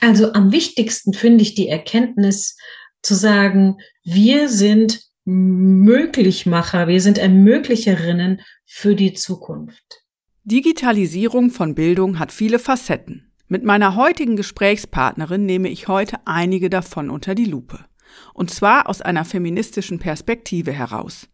Also am wichtigsten finde ich die Erkenntnis zu sagen, wir sind Möglichmacher, wir sind Ermöglicherinnen für die Zukunft. Digitalisierung von Bildung hat viele Facetten. Mit meiner heutigen Gesprächspartnerin nehme ich heute einige davon unter die Lupe. Und zwar aus einer feministischen Perspektive heraus.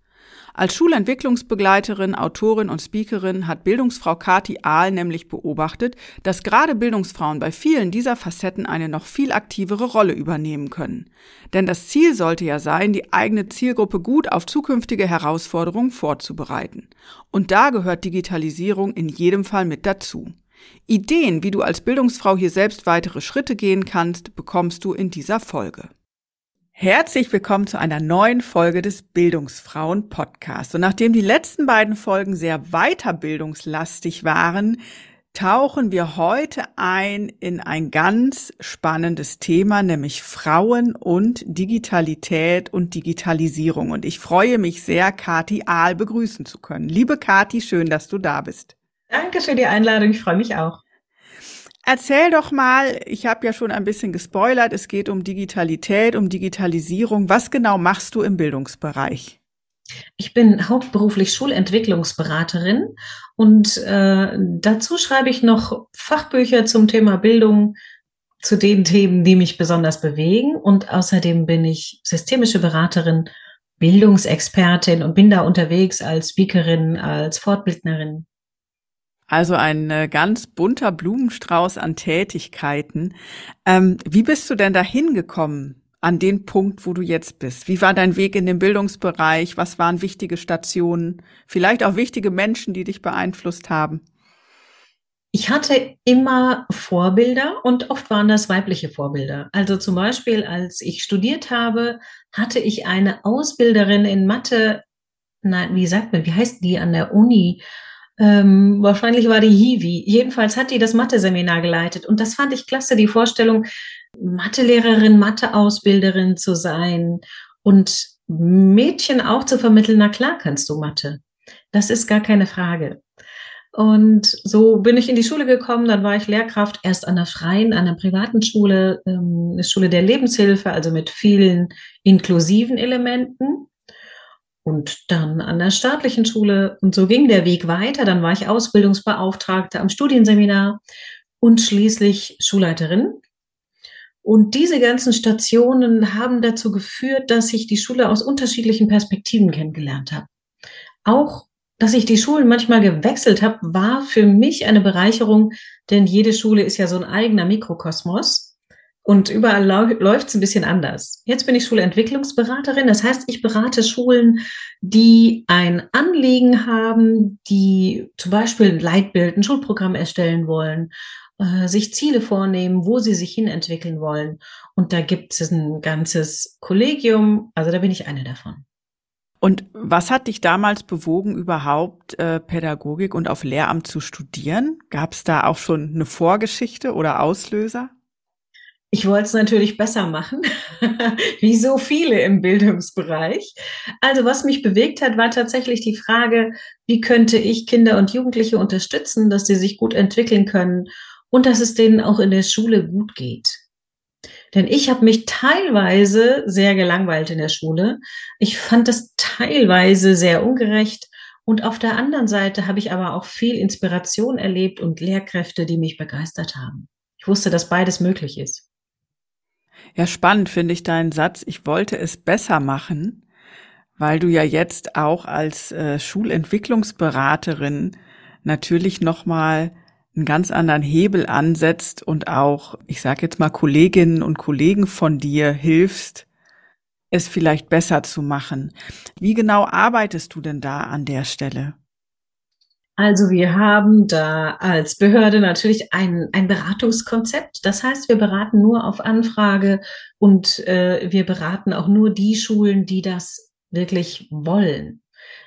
Als Schulentwicklungsbegleiterin, Autorin und Speakerin hat Bildungsfrau Kati Ahl nämlich beobachtet, dass gerade Bildungsfrauen bei vielen dieser Facetten eine noch viel aktivere Rolle übernehmen können. Denn das Ziel sollte ja sein, die eigene Zielgruppe gut auf zukünftige Herausforderungen vorzubereiten. Und da gehört Digitalisierung in jedem Fall mit dazu. Ideen, wie du als Bildungsfrau hier selbst weitere Schritte gehen kannst, bekommst du in dieser Folge. Herzlich willkommen zu einer neuen Folge des Bildungsfrauen Podcasts. Und nachdem die letzten beiden Folgen sehr weiterbildungslastig waren, tauchen wir heute ein in ein ganz spannendes Thema, nämlich Frauen und Digitalität und Digitalisierung. Und ich freue mich sehr, Kati Ahl begrüßen zu können. Liebe Kati, schön, dass du da bist. Danke für die Einladung. Ich freue mich auch. Erzähl doch mal, ich habe ja schon ein bisschen gespoilert, es geht um Digitalität, um Digitalisierung. Was genau machst du im Bildungsbereich? Ich bin hauptberuflich Schulentwicklungsberaterin und äh, dazu schreibe ich noch Fachbücher zum Thema Bildung, zu den Themen, die mich besonders bewegen. Und außerdem bin ich systemische Beraterin, Bildungsexpertin und bin da unterwegs als Speakerin, als Fortbildnerin. Also ein äh, ganz bunter Blumenstrauß an Tätigkeiten. Ähm, wie bist du denn da hingekommen an den Punkt, wo du jetzt bist? Wie war dein Weg in den Bildungsbereich? Was waren wichtige Stationen? Vielleicht auch wichtige Menschen, die dich beeinflusst haben? Ich hatte immer Vorbilder und oft waren das weibliche Vorbilder. Also zum Beispiel, als ich studiert habe, hatte ich eine Ausbilderin in Mathe, nein, wie sagt man, wie heißt die an der Uni? Ähm, wahrscheinlich war die Hiwi. Jedenfalls hat die das Mathe-Seminar geleitet. Und das fand ich klasse, die Vorstellung, Mathelehrerin, Matheausbilderin zu sein und Mädchen auch zu vermitteln, na klar kannst du Mathe. Das ist gar keine Frage. Und so bin ich in die Schule gekommen, dann war ich Lehrkraft erst an der freien, an der privaten Schule, ähm, eine Schule der Lebenshilfe, also mit vielen inklusiven Elementen und dann an der staatlichen Schule. Und so ging der Weg weiter. Dann war ich Ausbildungsbeauftragte am Studienseminar und schließlich Schulleiterin. Und diese ganzen Stationen haben dazu geführt, dass ich die Schule aus unterschiedlichen Perspektiven kennengelernt habe. Auch, dass ich die Schulen manchmal gewechselt habe, war für mich eine Bereicherung, denn jede Schule ist ja so ein eigener Mikrokosmos. Und überall läuft es ein bisschen anders. Jetzt bin ich Schulentwicklungsberaterin. Das heißt, ich berate Schulen, die ein Anliegen haben, die zum Beispiel ein Leitbild, ein Schulprogramm erstellen wollen, äh, sich Ziele vornehmen, wo sie sich hinentwickeln wollen. Und da gibt es ein ganzes Kollegium. Also da bin ich eine davon. Und was hat dich damals bewogen, überhaupt äh, Pädagogik und auf Lehramt zu studieren? Gab es da auch schon eine Vorgeschichte oder Auslöser? Ich wollte es natürlich besser machen, wie so viele im Bildungsbereich. Also was mich bewegt hat, war tatsächlich die Frage, wie könnte ich Kinder und Jugendliche unterstützen, dass sie sich gut entwickeln können und dass es denen auch in der Schule gut geht. Denn ich habe mich teilweise sehr gelangweilt in der Schule. Ich fand das teilweise sehr ungerecht. Und auf der anderen Seite habe ich aber auch viel Inspiration erlebt und Lehrkräfte, die mich begeistert haben. Ich wusste, dass beides möglich ist. Ja, spannend finde ich deinen Satz. Ich wollte es besser machen, weil du ja jetzt auch als äh, Schulentwicklungsberaterin natürlich nochmal einen ganz anderen Hebel ansetzt und auch, ich sage jetzt mal, Kolleginnen und Kollegen von dir hilfst, es vielleicht besser zu machen. Wie genau arbeitest du denn da an der Stelle? Also wir haben da als Behörde natürlich ein, ein Beratungskonzept. Das heißt, wir beraten nur auf Anfrage und äh, wir beraten auch nur die Schulen, die das wirklich wollen.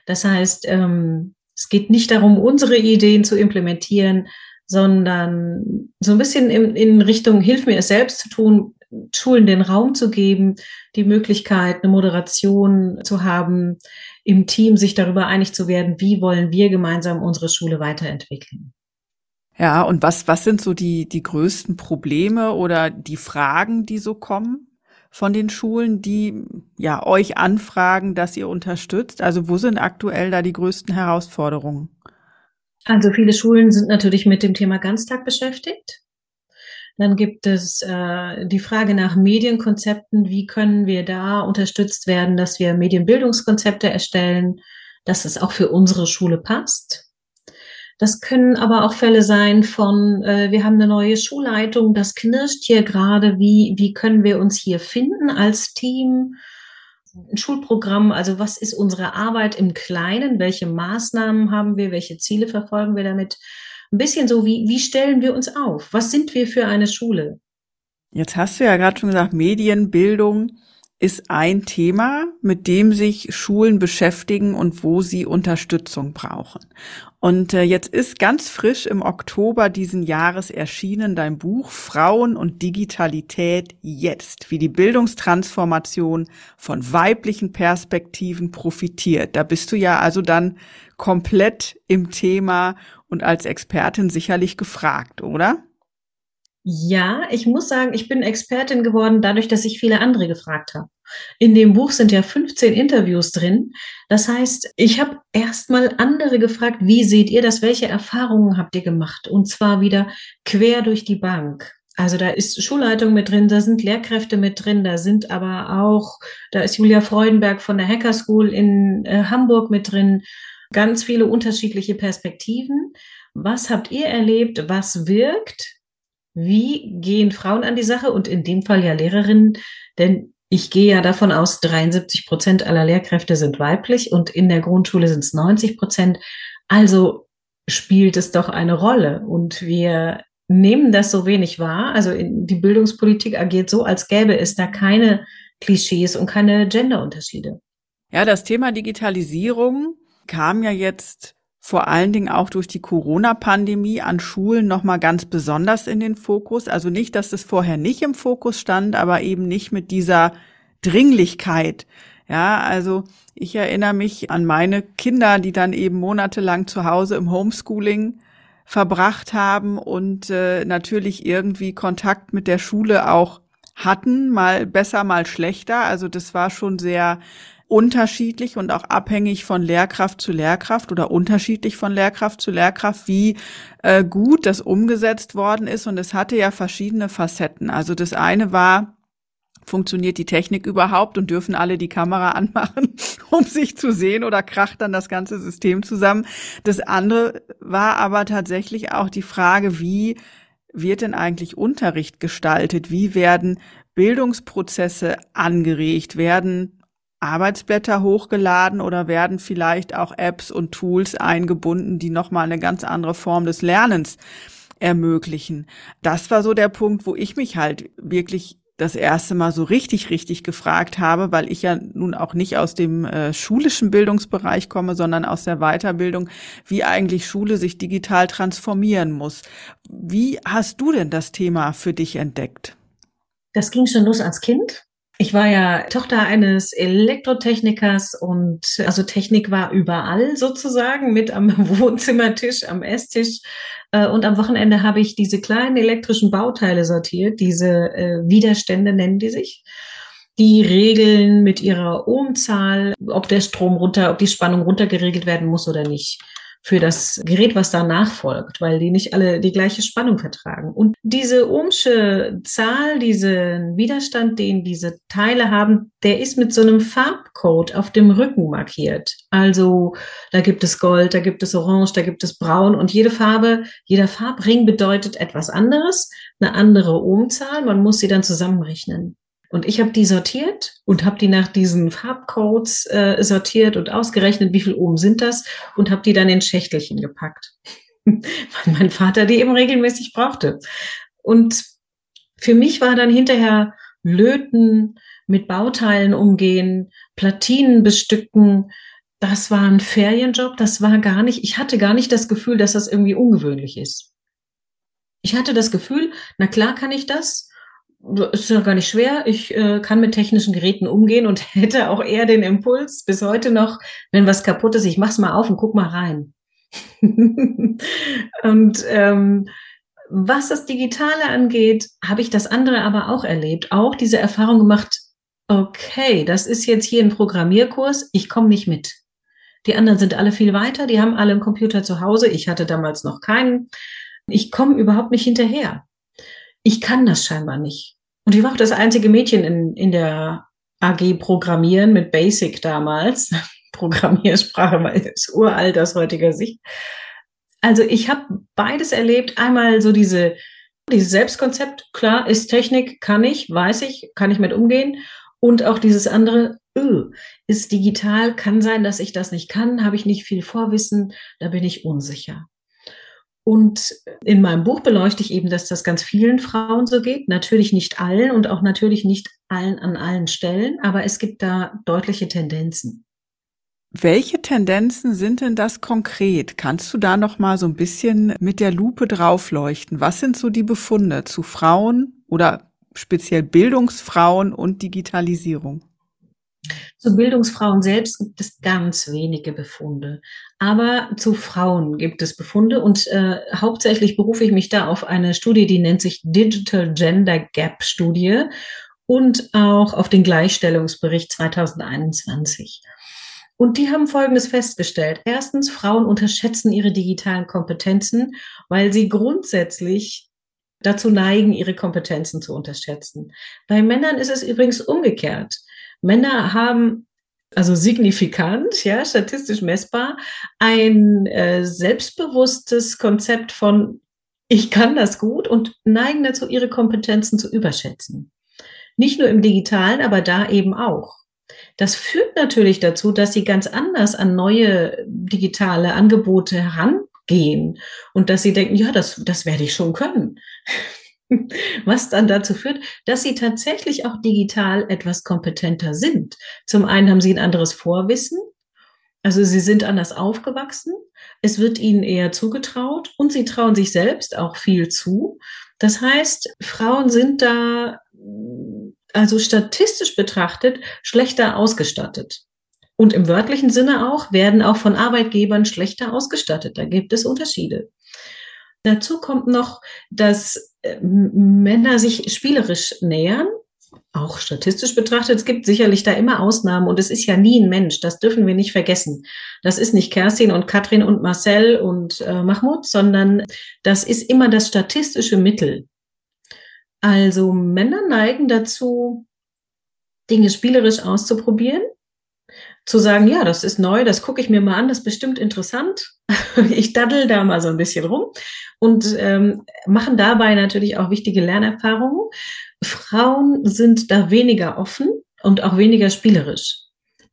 Das heißt, ähm, es geht nicht darum, unsere Ideen zu implementieren, sondern so ein bisschen in, in Richtung Hilf mir es selbst zu tun, Schulen den Raum zu geben, die Möglichkeit, eine Moderation zu haben, im Team sich darüber einig zu werden, wie wollen wir gemeinsam unsere Schule weiterentwickeln. Ja, und was, was sind so die, die größten Probleme oder die Fragen, die so kommen von den Schulen, die ja euch anfragen, dass ihr unterstützt? Also wo sind aktuell da die größten Herausforderungen? Also viele Schulen sind natürlich mit dem Thema Ganztag beschäftigt. Dann gibt es äh, die Frage nach Medienkonzepten. Wie können wir da unterstützt werden, dass wir Medienbildungskonzepte erstellen, dass es auch für unsere Schule passt? Das können aber auch Fälle sein von, äh, wir haben eine neue Schulleitung, das knirscht hier gerade, wie, wie können wir uns hier finden als Team? Ein Schulprogramm, also was ist unsere Arbeit im Kleinen? Welche Maßnahmen haben wir? Welche Ziele verfolgen wir damit? Ein bisschen so, wie, wie stellen wir uns auf? Was sind wir für eine Schule? Jetzt hast du ja gerade schon gesagt, Medienbildung ist ein Thema, mit dem sich Schulen beschäftigen und wo sie Unterstützung brauchen. Und äh, jetzt ist ganz frisch im Oktober diesen Jahres erschienen dein Buch Frauen und Digitalität jetzt, wie die Bildungstransformation von weiblichen Perspektiven profitiert. Da bist du ja also dann komplett im Thema und als Expertin sicherlich gefragt, oder? Ja, ich muss sagen, ich bin Expertin geworden dadurch, dass ich viele andere gefragt habe. In dem Buch sind ja 15 Interviews drin. Das heißt, ich habe erstmal andere gefragt, wie seht ihr das? Welche Erfahrungen habt ihr gemacht? Und zwar wieder quer durch die Bank. Also da ist Schulleitung mit drin, da sind Lehrkräfte mit drin, da sind aber auch, da ist Julia Freudenberg von der Hacker School in äh, Hamburg mit drin ganz viele unterschiedliche Perspektiven. Was habt ihr erlebt? Was wirkt? Wie gehen Frauen an die Sache? Und in dem Fall ja Lehrerinnen, denn ich gehe ja davon aus, 73 Prozent aller Lehrkräfte sind weiblich und in der Grundschule sind es 90 Prozent. Also spielt es doch eine Rolle und wir nehmen das so wenig wahr. Also die Bildungspolitik agiert so, als gäbe es da keine Klischees und keine Genderunterschiede. Ja, das Thema Digitalisierung kam ja jetzt vor allen Dingen auch durch die Corona-Pandemie an Schulen nochmal ganz besonders in den Fokus. Also nicht, dass es vorher nicht im Fokus stand, aber eben nicht mit dieser Dringlichkeit. Ja, also ich erinnere mich an meine Kinder, die dann eben monatelang zu Hause im Homeschooling verbracht haben und äh, natürlich irgendwie Kontakt mit der Schule auch hatten, mal besser, mal schlechter. Also das war schon sehr unterschiedlich und auch abhängig von Lehrkraft zu Lehrkraft oder unterschiedlich von Lehrkraft zu Lehrkraft, wie äh, gut das umgesetzt worden ist. Und es hatte ja verschiedene Facetten. Also das eine war, funktioniert die Technik überhaupt und dürfen alle die Kamera anmachen, um sich zu sehen oder kracht dann das ganze System zusammen. Das andere war aber tatsächlich auch die Frage, wie wird denn eigentlich Unterricht gestaltet? Wie werden Bildungsprozesse angeregt? Werden Arbeitsblätter hochgeladen oder werden vielleicht auch Apps und Tools eingebunden, die nochmal eine ganz andere Form des Lernens ermöglichen. Das war so der Punkt, wo ich mich halt wirklich das erste Mal so richtig, richtig gefragt habe, weil ich ja nun auch nicht aus dem äh, schulischen Bildungsbereich komme, sondern aus der Weiterbildung, wie eigentlich Schule sich digital transformieren muss. Wie hast du denn das Thema für dich entdeckt? Das ging schon los als Kind. Ich war ja Tochter eines Elektrotechnikers und also Technik war überall sozusagen mit am Wohnzimmertisch, am Esstisch. Äh, und am Wochenende habe ich diese kleinen elektrischen Bauteile sortiert, diese äh, Widerstände nennen die sich. Die regeln mit ihrer Ohmzahl, ob der Strom runter, ob die Spannung runtergeregelt werden muss oder nicht. Für das Gerät, was danach folgt, weil die nicht alle die gleiche Spannung vertragen. Und diese Ohmsche Zahl, diesen Widerstand, den diese Teile haben, der ist mit so einem Farbcode auf dem Rücken markiert. Also da gibt es Gold, da gibt es Orange, da gibt es Braun und jede Farbe, jeder Farbring bedeutet etwas anderes, eine andere Ohmzahl. Man muss sie dann zusammenrechnen. Und ich habe die sortiert und habe die nach diesen Farbcodes äh, sortiert und ausgerechnet, wie viel oben sind das und habe die dann in Schächtelchen gepackt, weil mein Vater die eben regelmäßig brauchte. Und für mich war dann hinterher Löten, mit Bauteilen umgehen, Platinen bestücken, das war ein Ferienjob, das war gar nicht, ich hatte gar nicht das Gefühl, dass das irgendwie ungewöhnlich ist. Ich hatte das Gefühl, na klar kann ich das, ist ja gar nicht schwer. Ich äh, kann mit technischen Geräten umgehen und hätte auch eher den Impuls bis heute noch, wenn was kaputt ist, ich mach's mal auf und guck mal rein. und ähm, was das Digitale angeht, habe ich das andere aber auch erlebt. Auch diese Erfahrung gemacht, okay, das ist jetzt hier ein Programmierkurs, ich komme nicht mit. Die anderen sind alle viel weiter, die haben alle einen Computer zu Hause, ich hatte damals noch keinen. Ich komme überhaupt nicht hinterher. Ich kann das scheinbar nicht. Und ich war auch das einzige Mädchen in, in der AG Programmieren mit Basic damals. Programmiersprache ist uralt aus heutiger Sicht. Also ich habe beides erlebt. Einmal so diese, dieses Selbstkonzept, klar, ist Technik, kann ich, weiß ich, kann ich mit umgehen. Und auch dieses andere, öh, ist digital, kann sein, dass ich das nicht kann, habe ich nicht viel Vorwissen, da bin ich unsicher. Und in meinem Buch beleuchte ich eben, dass das ganz vielen Frauen so geht. Natürlich nicht allen und auch natürlich nicht allen an allen Stellen, aber es gibt da deutliche Tendenzen. Welche Tendenzen sind denn das konkret? Kannst du da noch mal so ein bisschen mit der Lupe draufleuchten? Was sind so die Befunde zu Frauen oder speziell Bildungsfrauen und Digitalisierung? Zu Bildungsfrauen selbst gibt es ganz wenige Befunde. Aber zu Frauen gibt es Befunde und äh, hauptsächlich berufe ich mich da auf eine Studie, die nennt sich Digital Gender Gap Studie und auch auf den Gleichstellungsbericht 2021. Und die haben Folgendes festgestellt. Erstens, Frauen unterschätzen ihre digitalen Kompetenzen, weil sie grundsätzlich dazu neigen, ihre Kompetenzen zu unterschätzen. Bei Männern ist es übrigens umgekehrt. Männer haben also signifikant, ja, statistisch messbar, ein äh, selbstbewusstes Konzept von ich kann das gut und neigen dazu, ihre Kompetenzen zu überschätzen. Nicht nur im digitalen, aber da eben auch. Das führt natürlich dazu, dass sie ganz anders an neue digitale Angebote herangehen und dass sie denken, ja, das, das werde ich schon können. Was dann dazu führt, dass sie tatsächlich auch digital etwas kompetenter sind. Zum einen haben sie ein anderes Vorwissen, also sie sind anders aufgewachsen, es wird ihnen eher zugetraut und sie trauen sich selbst auch viel zu. Das heißt, Frauen sind da also statistisch betrachtet schlechter ausgestattet. Und im wörtlichen Sinne auch werden auch von Arbeitgebern schlechter ausgestattet. Da gibt es Unterschiede. Dazu kommt noch, dass äh, Männer sich spielerisch nähern, auch statistisch betrachtet. Es gibt sicherlich da immer Ausnahmen und es ist ja nie ein Mensch. Das dürfen wir nicht vergessen. Das ist nicht Kerstin und Katrin und Marcel und äh, Mahmoud, sondern das ist immer das statistische Mittel. Also Männer neigen dazu, Dinge spielerisch auszuprobieren zu sagen, ja, das ist neu, das gucke ich mir mal an, das ist bestimmt interessant. ich daddel da mal so ein bisschen rum und ähm, machen dabei natürlich auch wichtige Lernerfahrungen. Frauen sind da weniger offen und auch weniger spielerisch.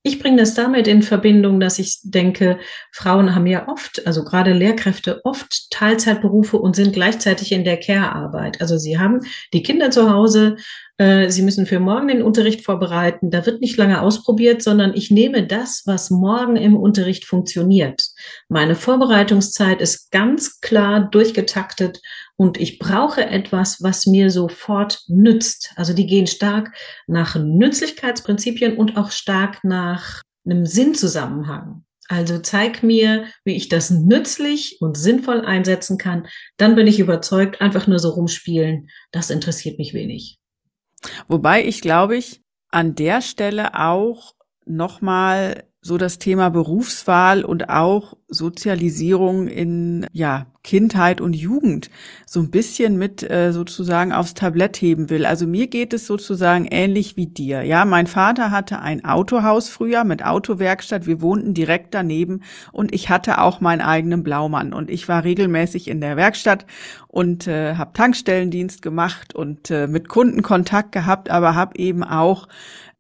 Ich bringe das damit in Verbindung, dass ich denke, Frauen haben ja oft, also gerade Lehrkräfte, oft Teilzeitberufe und sind gleichzeitig in der Care-Arbeit. Also sie haben die Kinder zu Hause, sie müssen für morgen den Unterricht vorbereiten. Da wird nicht lange ausprobiert, sondern ich nehme das, was morgen im Unterricht funktioniert. Meine Vorbereitungszeit ist ganz klar durchgetaktet und ich brauche etwas, was mir sofort nützt. Also die gehen stark nach Nützlichkeitsprinzipien und auch stark nach einem Sinnzusammenhang. Also zeig mir, wie ich das nützlich und sinnvoll einsetzen kann. Dann bin ich überzeugt, einfach nur so rumspielen, das interessiert mich wenig. Wobei ich glaube ich an der Stelle auch nochmal so das Thema Berufswahl und auch Sozialisierung in ja Kindheit und Jugend so ein bisschen mit äh, sozusagen aufs Tablett heben will. Also mir geht es sozusagen ähnlich wie dir. Ja, mein Vater hatte ein Autohaus früher mit Autowerkstatt. Wir wohnten direkt daneben und ich hatte auch meinen eigenen Blaumann und ich war regelmäßig in der Werkstatt und äh, habe Tankstellendienst gemacht und äh, mit Kunden Kontakt gehabt, aber habe eben auch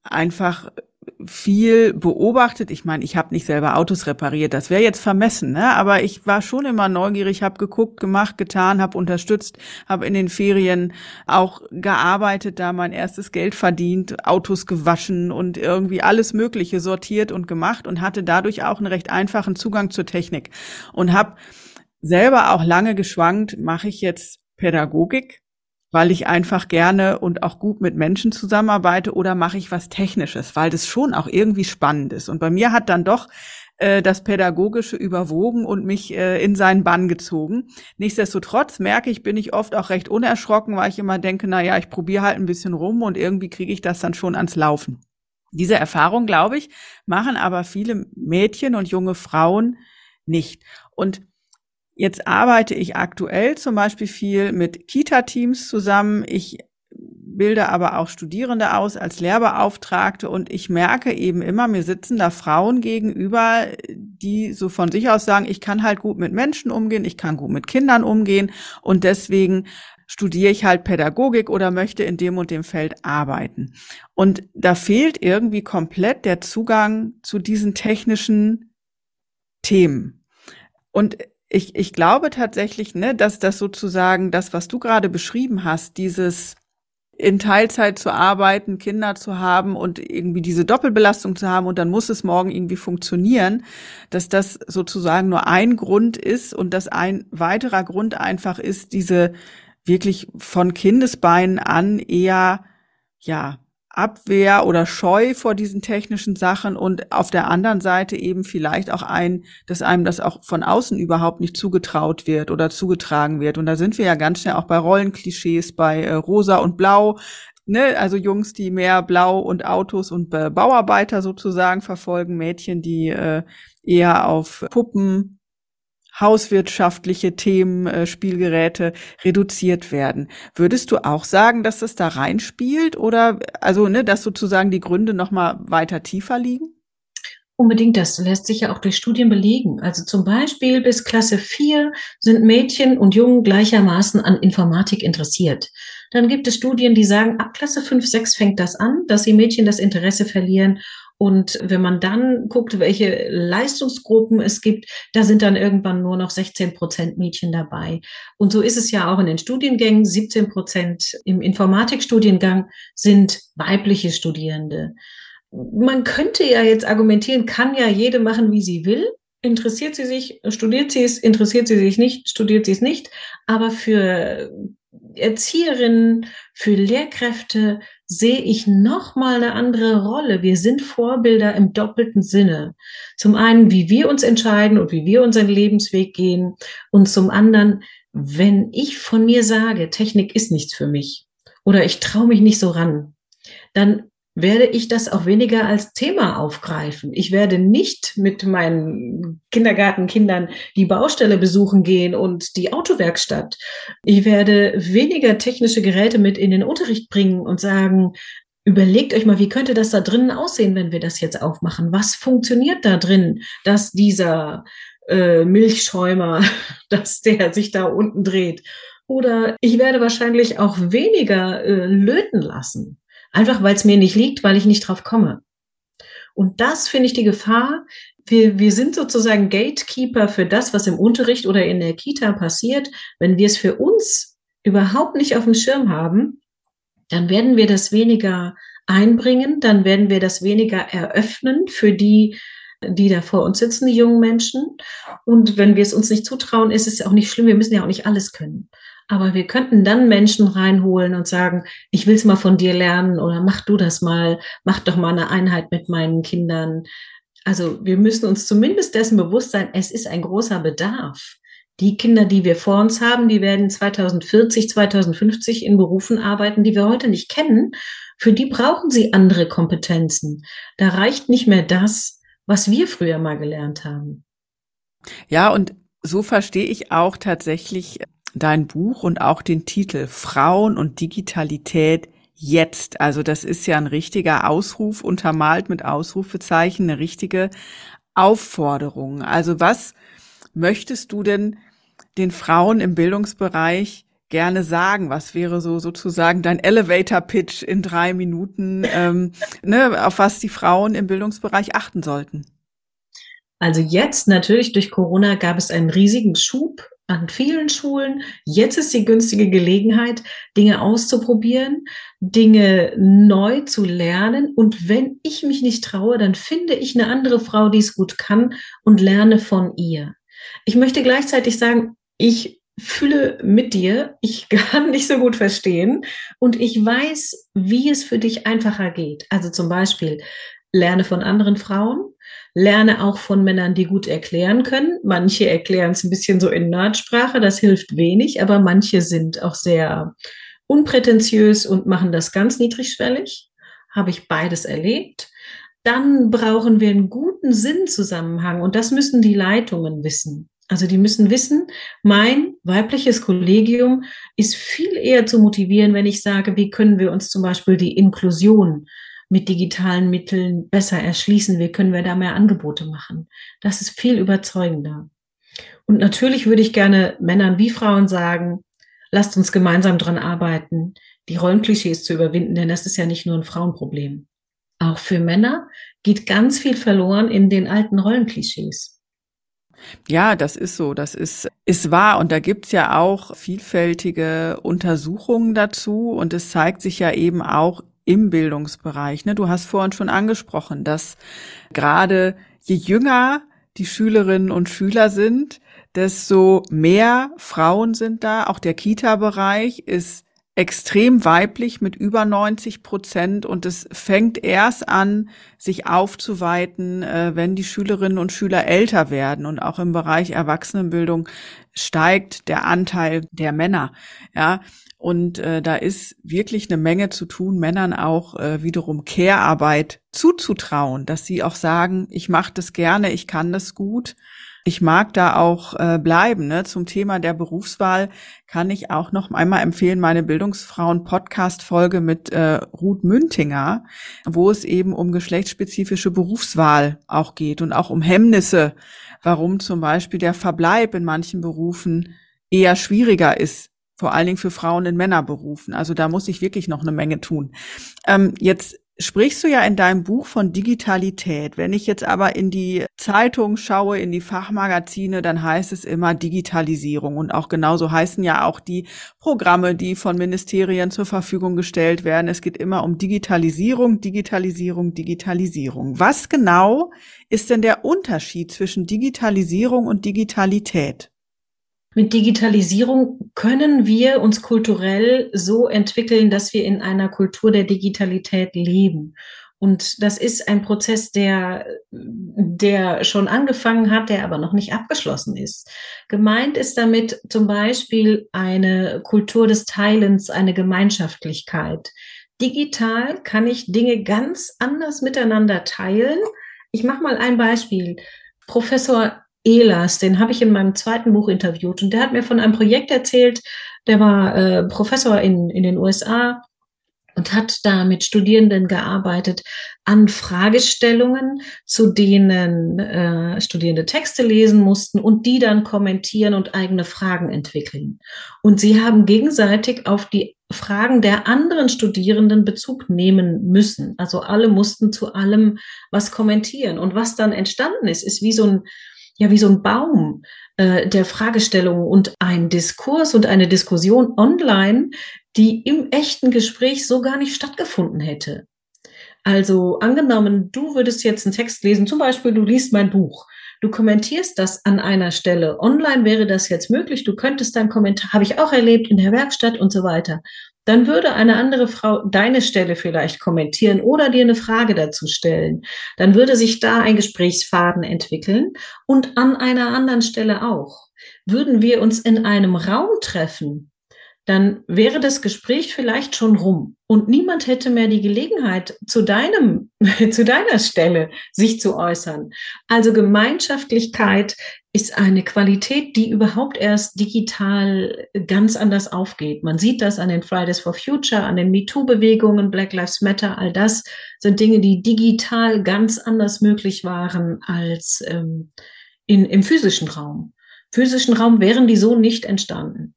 einfach viel beobachtet. Ich meine, ich habe nicht selber Autos repariert, das wäre jetzt vermessen, ne? aber ich war schon immer neugierig, habe geguckt, gemacht, getan, habe unterstützt, habe in den Ferien auch gearbeitet, da mein erstes Geld verdient, Autos gewaschen und irgendwie alles Mögliche sortiert und gemacht und hatte dadurch auch einen recht einfachen Zugang zur Technik und habe selber auch lange geschwankt, mache ich jetzt Pädagogik weil ich einfach gerne und auch gut mit Menschen zusammenarbeite oder mache ich was Technisches, weil das schon auch irgendwie spannend ist. Und bei mir hat dann doch äh, das Pädagogische überwogen und mich äh, in seinen Bann gezogen. Nichtsdestotrotz merke ich, bin ich oft auch recht unerschrocken, weil ich immer denke, na ja, ich probiere halt ein bisschen rum und irgendwie kriege ich das dann schon ans Laufen. Diese Erfahrung, glaube ich, machen aber viele Mädchen und junge Frauen nicht. Und Jetzt arbeite ich aktuell zum Beispiel viel mit Kita-Teams zusammen. Ich bilde aber auch Studierende aus als Lehrbeauftragte und ich merke eben immer, mir sitzen da Frauen gegenüber, die so von sich aus sagen, ich kann halt gut mit Menschen umgehen, ich kann gut mit Kindern umgehen und deswegen studiere ich halt Pädagogik oder möchte in dem und dem Feld arbeiten. Und da fehlt irgendwie komplett der Zugang zu diesen technischen Themen. Und ich, ich glaube tatsächlich, ne, dass das sozusagen das, was du gerade beschrieben hast, dieses in Teilzeit zu arbeiten, Kinder zu haben und irgendwie diese Doppelbelastung zu haben und dann muss es morgen irgendwie funktionieren, dass das sozusagen nur ein Grund ist und dass ein weiterer Grund einfach ist, diese wirklich von Kindesbeinen an eher, ja, Abwehr oder Scheu vor diesen technischen Sachen und auf der anderen Seite eben vielleicht auch ein, dass einem das auch von außen überhaupt nicht zugetraut wird oder zugetragen wird. Und da sind wir ja ganz schnell auch bei Rollenklischees, bei äh, Rosa und Blau, ne, also Jungs, die mehr Blau und Autos und äh, Bauarbeiter sozusagen verfolgen, Mädchen, die äh, eher auf Puppen hauswirtschaftliche Themen, äh, Spielgeräte reduziert werden. Würdest du auch sagen, dass das da reinspielt oder also ne, dass sozusagen die Gründe noch mal weiter tiefer liegen? Unbedingt, das lässt sich ja auch durch Studien belegen. Also zum Beispiel bis Klasse 4 sind Mädchen und Jungen gleichermaßen an Informatik interessiert. Dann gibt es Studien, die sagen, ab Klasse 5, 6 fängt das an, dass die Mädchen das Interesse verlieren und wenn man dann guckt, welche Leistungsgruppen es gibt, da sind dann irgendwann nur noch 16 Prozent Mädchen dabei. Und so ist es ja auch in den Studiengängen. 17 Prozent im Informatikstudiengang sind weibliche Studierende. Man könnte ja jetzt argumentieren, kann ja jede machen, wie sie will. Interessiert sie sich, studiert sie es, interessiert sie sich nicht, studiert sie es nicht. Aber für Erzieherinnen, für Lehrkräfte sehe ich noch mal eine andere Rolle. Wir sind Vorbilder im doppelten Sinne. Zum einen, wie wir uns entscheiden und wie wir unseren Lebensweg gehen und zum anderen, wenn ich von mir sage, Technik ist nichts für mich oder ich traue mich nicht so ran, dann werde ich das auch weniger als Thema aufgreifen. Ich werde nicht mit meinen Kindergartenkindern die Baustelle besuchen gehen und die Autowerkstatt. Ich werde weniger technische Geräte mit in den Unterricht bringen und sagen, überlegt euch mal, wie könnte das da drinnen aussehen, wenn wir das jetzt aufmachen? Was funktioniert da drin, dass dieser äh, Milchschäumer, dass der sich da unten dreht? Oder ich werde wahrscheinlich auch weniger äh, löten lassen Einfach weil es mir nicht liegt, weil ich nicht drauf komme. Und das finde ich die Gefahr. Wir, wir sind sozusagen Gatekeeper für das, was im Unterricht oder in der Kita passiert. Wenn wir es für uns überhaupt nicht auf dem Schirm haben, dann werden wir das weniger einbringen, dann werden wir das weniger eröffnen für die, die da vor uns sitzen, die jungen Menschen. Und wenn wir es uns nicht zutrauen, ist es auch nicht schlimm. Wir müssen ja auch nicht alles können. Aber wir könnten dann Menschen reinholen und sagen, ich will es mal von dir lernen oder mach du das mal, mach doch mal eine Einheit mit meinen Kindern. Also wir müssen uns zumindest dessen bewusst sein, es ist ein großer Bedarf. Die Kinder, die wir vor uns haben, die werden 2040, 2050 in Berufen arbeiten, die wir heute nicht kennen. Für die brauchen sie andere Kompetenzen. Da reicht nicht mehr das, was wir früher mal gelernt haben. Ja, und so verstehe ich auch tatsächlich dein Buch und auch den Titel Frauen und Digitalität jetzt. Also das ist ja ein richtiger Ausruf, untermalt mit Ausrufezeichen, eine richtige Aufforderung. Also was möchtest du denn den Frauen im Bildungsbereich gerne sagen? Was wäre so sozusagen dein Elevator-Pitch in drei Minuten, ähm, ne, auf was die Frauen im Bildungsbereich achten sollten? Also jetzt natürlich durch Corona gab es einen riesigen Schub an vielen Schulen. Jetzt ist die günstige Gelegenheit, Dinge auszuprobieren, Dinge neu zu lernen. Und wenn ich mich nicht traue, dann finde ich eine andere Frau, die es gut kann und lerne von ihr. Ich möchte gleichzeitig sagen, ich fühle mit dir, ich kann nicht so gut verstehen und ich weiß, wie es für dich einfacher geht. Also zum Beispiel, lerne von anderen Frauen, lerne auch von Männern, die gut erklären können. Manche erklären es ein bisschen so in Nerdsprache, das hilft wenig, aber manche sind auch sehr unprätentiös und machen das ganz niedrigschwellig. Habe ich beides erlebt. Dann brauchen wir einen guten Sinnzusammenhang und das müssen die Leitungen wissen. Also die müssen wissen, mein weibliches Kollegium ist viel eher zu motivieren, wenn ich sage, wie können wir uns zum Beispiel die Inklusion mit digitalen Mitteln besser erschließen, wie können wir da mehr Angebote machen. Das ist viel überzeugender. Und natürlich würde ich gerne Männern wie Frauen sagen, lasst uns gemeinsam dran arbeiten, die Rollenklischees zu überwinden, denn das ist ja nicht nur ein Frauenproblem. Auch für Männer geht ganz viel verloren in den alten Rollenklischees. Ja, das ist so, das ist, ist wahr. Und da gibt's ja auch vielfältige Untersuchungen dazu. Und es zeigt sich ja eben auch im Bildungsbereich. Ne? Du hast vorhin schon angesprochen, dass gerade je jünger die Schülerinnen und Schüler sind, desto mehr Frauen sind da. Auch der Kita-Bereich ist extrem weiblich mit über 90 Prozent und es fängt erst an, sich aufzuweiten, äh, wenn die Schülerinnen und Schüler älter werden und auch im Bereich Erwachsenenbildung steigt der Anteil der Männer. Ja, und äh, da ist wirklich eine Menge zu tun, Männern auch äh, wiederum Care-Arbeit zuzutrauen, dass sie auch sagen, ich mache das gerne, ich kann das gut ich mag da auch äh, bleiben. Ne? Zum Thema der Berufswahl kann ich auch noch einmal empfehlen, meine Bildungsfrauen-Podcast-Folge mit äh, Ruth Müntinger, wo es eben um geschlechtsspezifische Berufswahl auch geht und auch um Hemmnisse, warum zum Beispiel der Verbleib in manchen Berufen eher schwieriger ist vor allen Dingen für Frauen in Männerberufen. Also da muss ich wirklich noch eine Menge tun. Ähm, jetzt sprichst du ja in deinem Buch von Digitalität. Wenn ich jetzt aber in die Zeitung schaue, in die Fachmagazine, dann heißt es immer Digitalisierung. Und auch genauso heißen ja auch die Programme, die von Ministerien zur Verfügung gestellt werden. Es geht immer um Digitalisierung, Digitalisierung, Digitalisierung. Was genau ist denn der Unterschied zwischen Digitalisierung und Digitalität? Mit Digitalisierung können wir uns kulturell so entwickeln, dass wir in einer Kultur der Digitalität leben. Und das ist ein Prozess, der, der schon angefangen hat, der aber noch nicht abgeschlossen ist. Gemeint ist damit zum Beispiel eine Kultur des Teilens, eine Gemeinschaftlichkeit. Digital kann ich Dinge ganz anders miteinander teilen. Ich mache mal ein Beispiel. Professor Elas, den habe ich in meinem zweiten Buch interviewt und der hat mir von einem Projekt erzählt, der war äh, Professor in, in den USA und hat da mit Studierenden gearbeitet an Fragestellungen, zu denen äh, Studierende Texte lesen mussten und die dann kommentieren und eigene Fragen entwickeln. Und sie haben gegenseitig auf die Fragen der anderen Studierenden Bezug nehmen müssen. Also alle mussten zu allem was kommentieren. Und was dann entstanden ist, ist wie so ein ja wie so ein Baum äh, der Fragestellungen und ein Diskurs und eine Diskussion online, die im echten Gespräch so gar nicht stattgefunden hätte. Also angenommen, du würdest jetzt einen Text lesen, zum Beispiel du liest mein Buch, du kommentierst das an einer Stelle. Online wäre das jetzt möglich, du könntest deinen Kommentar, habe ich auch erlebt in der Werkstatt und so weiter dann würde eine andere Frau deine Stelle vielleicht kommentieren oder dir eine Frage dazu stellen. Dann würde sich da ein Gesprächsfaden entwickeln und an einer anderen Stelle auch. Würden wir uns in einem Raum treffen, dann wäre das Gespräch vielleicht schon rum und niemand hätte mehr die Gelegenheit, zu deinem, zu deiner Stelle sich zu äußern. Also Gemeinschaftlichkeit ist eine Qualität, die überhaupt erst digital ganz anders aufgeht. Man sieht das an den Fridays for Future, an den MeToo-Bewegungen, Black Lives Matter, all das sind Dinge, die digital ganz anders möglich waren als ähm, in, im physischen Raum. Physischen Raum wären die so nicht entstanden.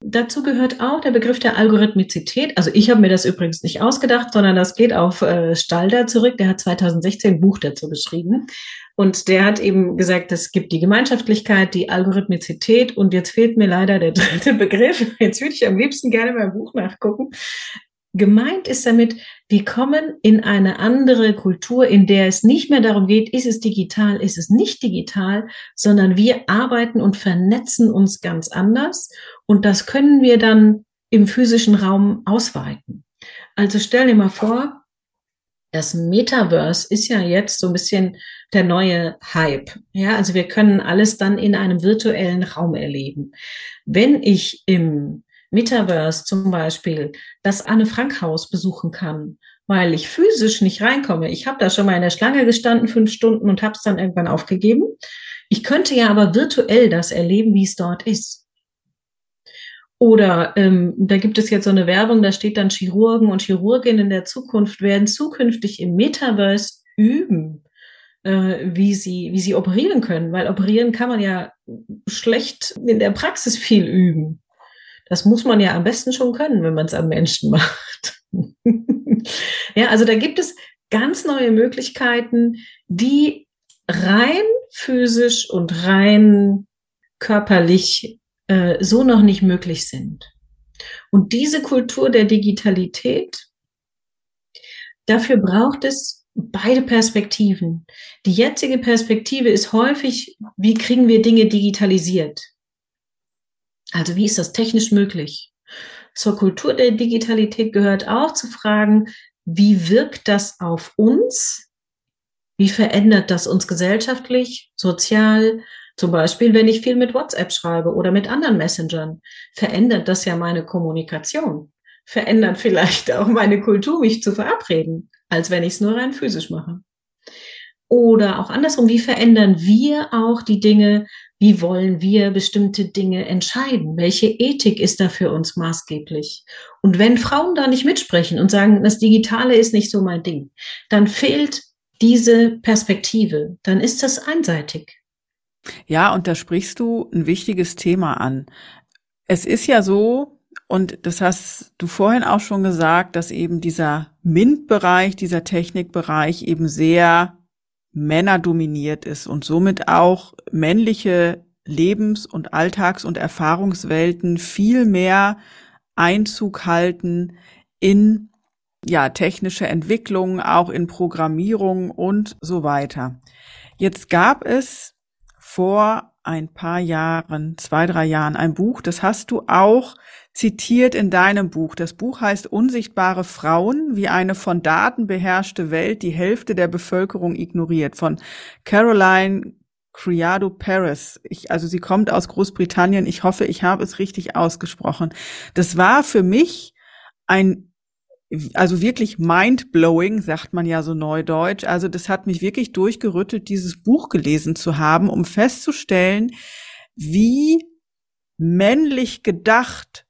Dazu gehört auch der Begriff der Algorithmizität. Also ich habe mir das übrigens nicht ausgedacht, sondern das geht auf äh, Stalder zurück. Der hat 2016 ein Buch dazu geschrieben. Und der hat eben gesagt, es gibt die Gemeinschaftlichkeit, die Algorithmizität. Und jetzt fehlt mir leider der dritte Begriff. Jetzt würde ich am liebsten gerne mein Buch nachgucken. Gemeint ist damit, wir kommen in eine andere Kultur, in der es nicht mehr darum geht, ist es digital, ist es nicht digital, sondern wir arbeiten und vernetzen uns ganz anders. Und das können wir dann im physischen Raum ausweiten. Also stell dir mal vor, das Metaverse ist ja jetzt so ein bisschen der neue Hype. Ja, also wir können alles dann in einem virtuellen Raum erleben. Wenn ich im Metaverse zum Beispiel das Anne Frank Haus besuchen kann, weil ich physisch nicht reinkomme. Ich habe da schon mal in der Schlange gestanden, fünf Stunden und habe es dann irgendwann aufgegeben. Ich könnte ja aber virtuell das erleben, wie es dort ist. Oder ähm, da gibt es jetzt so eine Werbung, da steht dann Chirurgen und Chirurginnen in der Zukunft werden zukünftig im Metaverse üben, äh, wie sie wie sie operieren können, weil operieren kann man ja schlecht in der Praxis viel üben. Das muss man ja am besten schon können, wenn man es am Menschen macht. ja, also da gibt es ganz neue Möglichkeiten, die rein physisch und rein körperlich äh, so noch nicht möglich sind. Und diese Kultur der Digitalität, dafür braucht es beide Perspektiven. Die jetzige Perspektive ist häufig, wie kriegen wir Dinge digitalisiert? Also wie ist das technisch möglich? Zur Kultur der Digitalität gehört auch zu fragen, wie wirkt das auf uns? Wie verändert das uns gesellschaftlich, sozial? Zum Beispiel, wenn ich viel mit WhatsApp schreibe oder mit anderen Messengern, verändert das ja meine Kommunikation. Verändert vielleicht auch meine Kultur, mich zu verabreden, als wenn ich es nur rein physisch mache. Oder auch andersrum, wie verändern wir auch die Dinge, wie wollen wir bestimmte Dinge entscheiden? Welche Ethik ist da für uns maßgeblich? Und wenn Frauen da nicht mitsprechen und sagen, das Digitale ist nicht so mein Ding, dann fehlt diese Perspektive, dann ist das einseitig. Ja, und da sprichst du ein wichtiges Thema an. Es ist ja so, und das hast du vorhin auch schon gesagt, dass eben dieser MINT-Bereich, dieser Technikbereich eben sehr Männer dominiert ist und somit auch männliche Lebens- und Alltags- und Erfahrungswelten viel mehr Einzug halten in ja, technische Entwicklungen, auch in Programmierung und so weiter. Jetzt gab es vor ein paar Jahren, zwei, drei Jahren ein Buch, das hast du auch zitiert in deinem Buch. Das Buch heißt Unsichtbare Frauen, wie eine von Daten beherrschte Welt die Hälfte der Bevölkerung ignoriert, von Caroline Criado Paris. Ich, also sie kommt aus Großbritannien. Ich hoffe, ich habe es richtig ausgesprochen. Das war für mich ein, also wirklich mind-blowing, sagt man ja so neudeutsch. Also das hat mich wirklich durchgerüttelt, dieses Buch gelesen zu haben, um festzustellen, wie männlich gedacht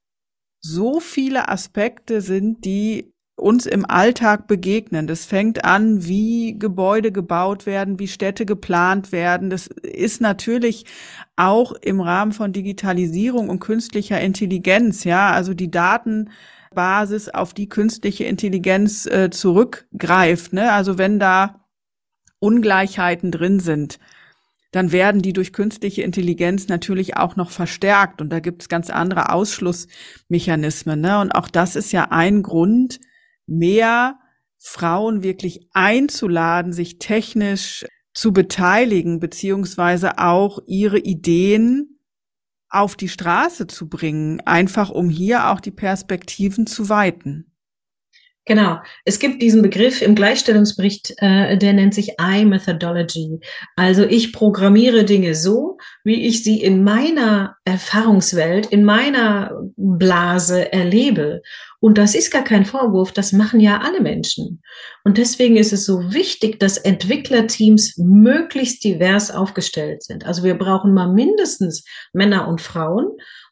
so viele Aspekte sind, die uns im Alltag begegnen. Das fängt an, wie Gebäude gebaut werden, wie Städte geplant werden. Das ist natürlich auch im Rahmen von Digitalisierung und künstlicher Intelligenz, ja, also die Datenbasis, auf die künstliche Intelligenz äh, zurückgreift, ne? Also wenn da Ungleichheiten drin sind, dann werden die durch künstliche Intelligenz natürlich auch noch verstärkt. Und da gibt es ganz andere Ausschlussmechanismen. Ne? Und auch das ist ja ein Grund, mehr Frauen wirklich einzuladen, sich technisch zu beteiligen, beziehungsweise auch ihre Ideen auf die Straße zu bringen, einfach um hier auch die Perspektiven zu weiten. Genau. Es gibt diesen Begriff im Gleichstellungsbericht, äh, der nennt sich I-Methodology. Also ich programmiere Dinge so, wie ich sie in meiner Erfahrungswelt, in meiner Blase erlebe. Und das ist gar kein Vorwurf, das machen ja alle Menschen. Und deswegen ist es so wichtig, dass Entwicklerteams möglichst divers aufgestellt sind. Also wir brauchen mal mindestens Männer und Frauen.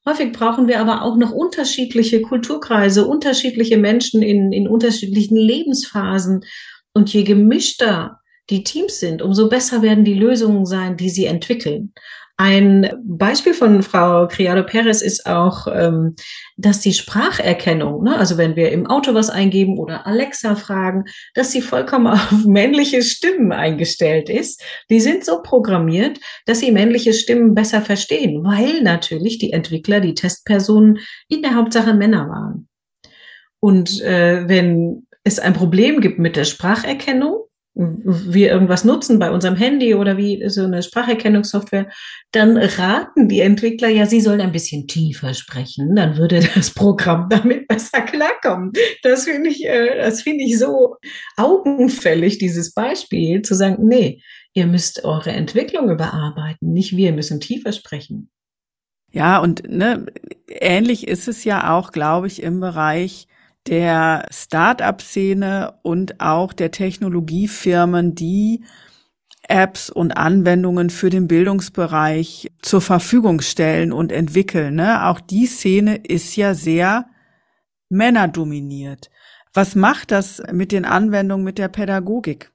Häufig brauchen wir aber auch noch unterschiedliche Kulturkreise, unterschiedliche Menschen in, in unterschiedlichen Lebensphasen. Und je gemischter die Teams sind, umso besser werden die Lösungen sein, die sie entwickeln. Ein Beispiel von Frau Criado Perez ist auch, ähm, dass die Spracherkennung, ne, also wenn wir im Auto was eingeben oder Alexa fragen, dass sie vollkommen auf männliche Stimmen eingestellt ist. Die sind so programmiert, dass sie männliche Stimmen besser verstehen, weil natürlich die Entwickler, die Testpersonen in der Hauptsache Männer waren. Und äh, wenn es ein Problem gibt mit der Spracherkennung, wir irgendwas nutzen bei unserem Handy oder wie so eine Spracherkennungssoftware, dann raten die Entwickler ja, sie sollen ein bisschen tiefer sprechen, dann würde das Programm damit besser klarkommen. Das finde ich, äh, das finde ich so augenfällig, dieses Beispiel, zu sagen, nee, ihr müsst eure Entwicklung überarbeiten, nicht wir müssen tiefer sprechen. Ja, und ne, ähnlich ist es ja auch, glaube ich, im Bereich der Start-up-Szene und auch der Technologiefirmen, die Apps und Anwendungen für den Bildungsbereich zur Verfügung stellen und entwickeln. Ne? Auch die Szene ist ja sehr männerdominiert. Was macht das mit den Anwendungen, mit der Pädagogik?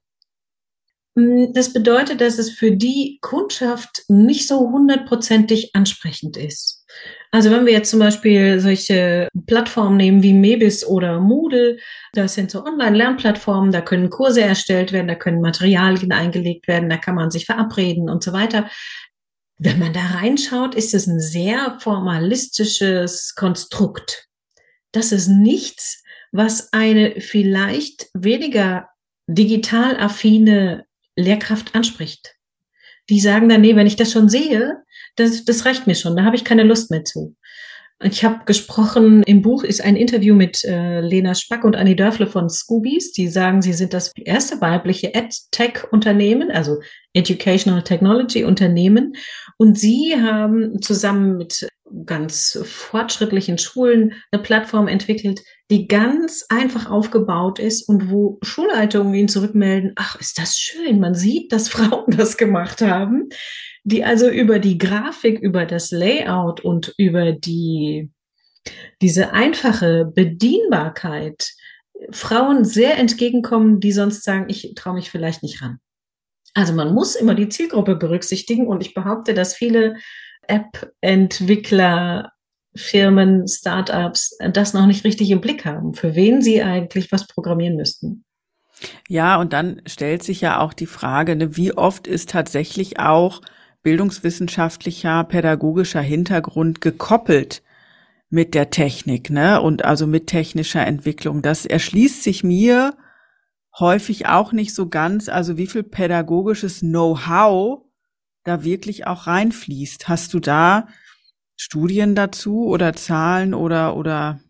Hm, das bedeutet, dass es für die Kundschaft nicht so hundertprozentig ansprechend ist. Also wenn wir jetzt zum Beispiel solche Plattformen nehmen wie Mebis oder Moodle, das sind so Online-Lernplattformen, da können Kurse erstellt werden, da können Materialien eingelegt werden, da kann man sich verabreden und so weiter. Wenn man da reinschaut, ist es ein sehr formalistisches Konstrukt. Das ist nichts, was eine vielleicht weniger digital affine Lehrkraft anspricht. Die sagen dann, nee, wenn ich das schon sehe, das, das reicht mir schon, da habe ich keine Lust mehr zu. Ich habe gesprochen, im Buch ist ein Interview mit äh, Lena Spack und Annie Dörfle von Scoobies. Die sagen, sie sind das erste weibliche EdTech-Unternehmen, also Educational Technology Unternehmen. Und sie haben zusammen mit ganz fortschrittlichen Schulen eine Plattform entwickelt, die ganz einfach aufgebaut ist und wo Schulleitungen ihnen zurückmelden, ach, ist das schön, man sieht, dass Frauen das gemacht haben die also über die Grafik, über das Layout und über die, diese einfache Bedienbarkeit Frauen sehr entgegenkommen, die sonst sagen, ich traue mich vielleicht nicht ran. Also man muss immer die Zielgruppe berücksichtigen und ich behaupte, dass viele App-Entwickler, Firmen, Startups das noch nicht richtig im Blick haben, für wen sie eigentlich was programmieren müssten. Ja, und dann stellt sich ja auch die Frage, ne, wie oft ist tatsächlich auch bildungswissenschaftlicher, pädagogischer Hintergrund gekoppelt mit der Technik, ne? Und also mit technischer Entwicklung. Das erschließt sich mir häufig auch nicht so ganz, also wie viel pädagogisches Know-how da wirklich auch reinfließt. Hast du da Studien dazu oder Zahlen oder, oder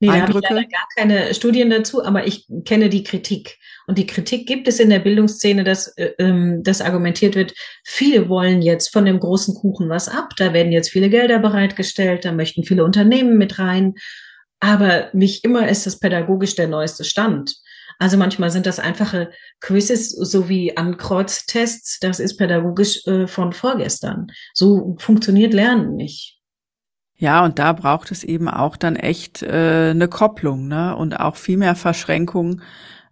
Nee, Eindrücke? da habe ich gar keine Studien dazu, aber ich kenne die Kritik. Und die Kritik gibt es in der Bildungsszene, dass äh, ähm, das argumentiert wird, viele wollen jetzt von dem großen Kuchen was ab, da werden jetzt viele Gelder bereitgestellt, da möchten viele Unternehmen mit rein. Aber nicht immer ist das pädagogisch der neueste Stand. Also manchmal sind das einfache Quizzes sowie Ankreuztests. Das ist pädagogisch äh, von vorgestern. So funktioniert Lernen nicht. Ja, und da braucht es eben auch dann echt äh, eine Kopplung, ne? Und auch viel mehr Verschränkung,